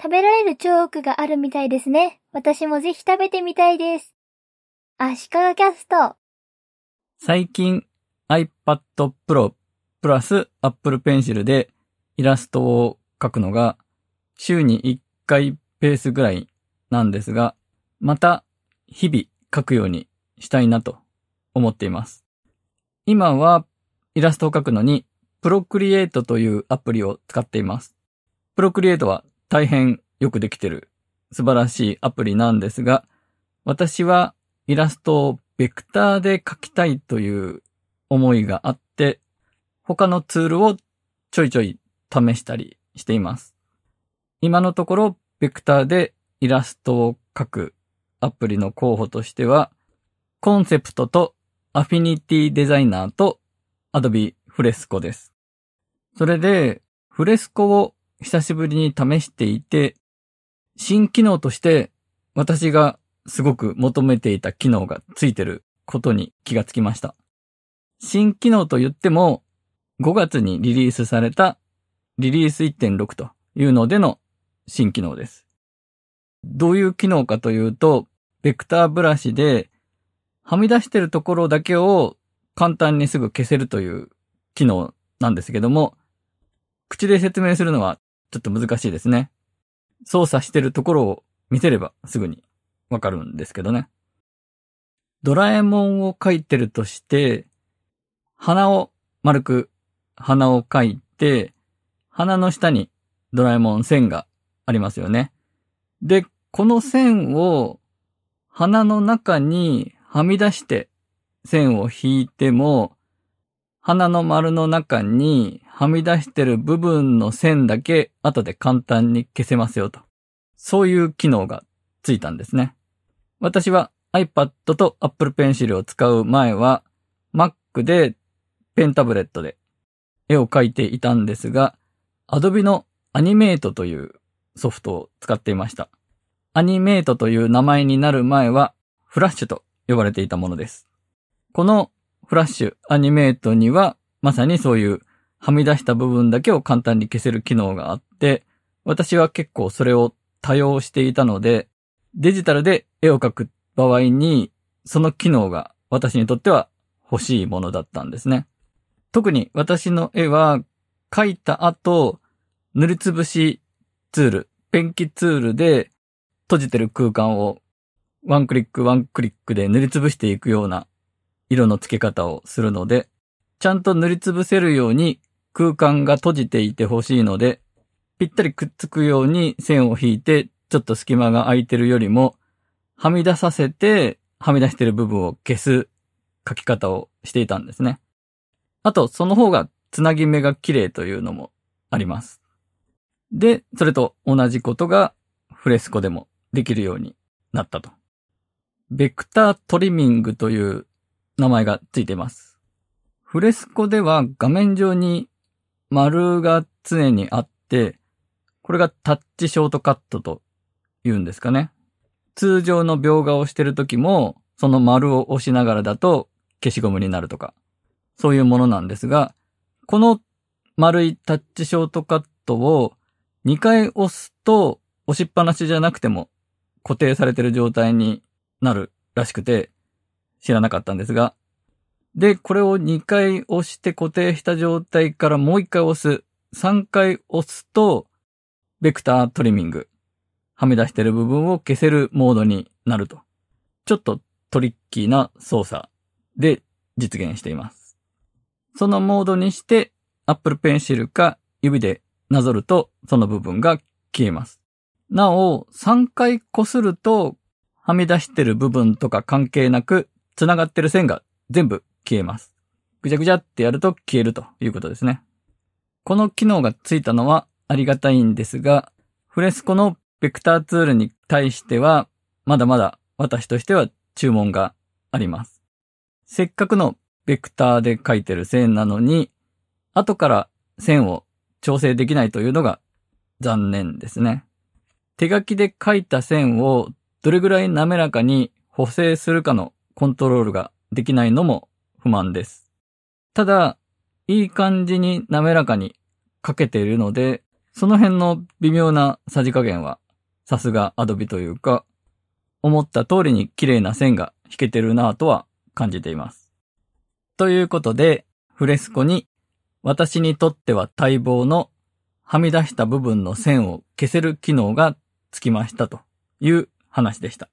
食べられるチョークがあるみたいですね。私もぜひ食べてみたいです。足利キャスト。最近 iPad Pro プラス Apple Pencil でイラストを描くのが週に1回ペースぐらいなんですが、また日々描くようにしたいなと思っています。今はイラストを描くのに Procreate というアプリを使っています。Procreate は大変よくできてる素晴らしいアプリなんですが、私はイラストをベクターで描きたいという思いがあって、他のツールをちょいちょい試したりしています。今のところ、ベクターでイラストを描くアプリの候補としては、コンセプトとアフィニティデザイナーと Adobe フレスコです。それで、フレスコを久しぶりに試していて、新機能として私がすごく求めていた機能がついてることに気がつきました。新機能と言っても、5月にリリースされたリリース1.6というのでの新機能です。どういう機能かというと、ベクターブラシではみ出してるところだけを簡単にすぐ消せるという機能なんですけども、口で説明するのはちょっと難しいですね。操作してるところを見せればすぐにわかるんですけどね。ドラえもんを描いてるとして、鼻を丸く鼻を描いて、鼻の下にドラえもん線がありますよね。で、この線を鼻の中にはみ出して線を引いても、鼻の丸の中にはみ出してる部分の線だけ後で簡単に消せますよと。そういう機能がついたんですね。私は iPad と Apple Pencil を使う前は Mac でペンタブレットで絵を描いていたんですが、Adobe の Animate というソフトを使っていました。Animate という名前になる前はフラッシュと呼ばれていたものです。このフラッシュ、アニメートには、まさにそういうはみ出した部分だけを簡単に消せる機能があって、私は結構それを多用していたので、デジタルで絵を描く場合に、その機能が私にとっては欲しいものだったんですね。特に私の絵は描いた後、塗りつぶしツール、ペンキツールで閉じてる空間をワンクリックワンクリックで塗りつぶしていくような色の付け方をするので、ちゃんと塗りつぶせるように空間が閉じていてほしいので、ぴったりくっつくように線を引いて、ちょっと隙間が空いてるよりも、はみ出させて、はみ出してる部分を消す書き方をしていたんですね。あと、その方がつなぎ目が綺麗というのもあります。で、それと同じことがフレスコでもできるようになったと。ベクタートリミングという名前がついています。フレスコでは画面上に丸が常にあって、これがタッチショートカットと言うんですかね。通常の描画をしてる時も、その丸を押しながらだと消しゴムになるとか、そういうものなんですが、この丸いタッチショートカットを2回押すと押しっぱなしじゃなくても固定されてる状態になるらしくて、知らなかったんですが、で、これを2回押して固定した状態からもう1回押す、3回押すと、ベクタートリミング、はみ出してる部分を消せるモードになると。ちょっとトリッキーな操作で実現しています。そのモードにして、Apple Pencil か指でなぞると、その部分が消えます。なお、3回擦ると、はみ出してる部分とか関係なく、繋がってる線が全部消えます。ぐちゃぐちゃってやると消えるということですね。この機能がついたのはありがたいんですが、フレスコのベクターツールに対しては、まだまだ私としては注文があります。せっかくのベクターで描いてる線なのに、後から線を調整できないというのが残念ですね。手書きで描いた線をどれぐらい滑らかに補正するかのコントロールができないのも不満です。ただ、いい感じに滑らかに描けているので、その辺の微妙なさじ加減は、さすがアドビというか、思った通りに綺麗な線が引けてるなぁとは感じています。ということで、フレスコに私にとっては待望のはみ出した部分の線を消せる機能がつきましたという話でした。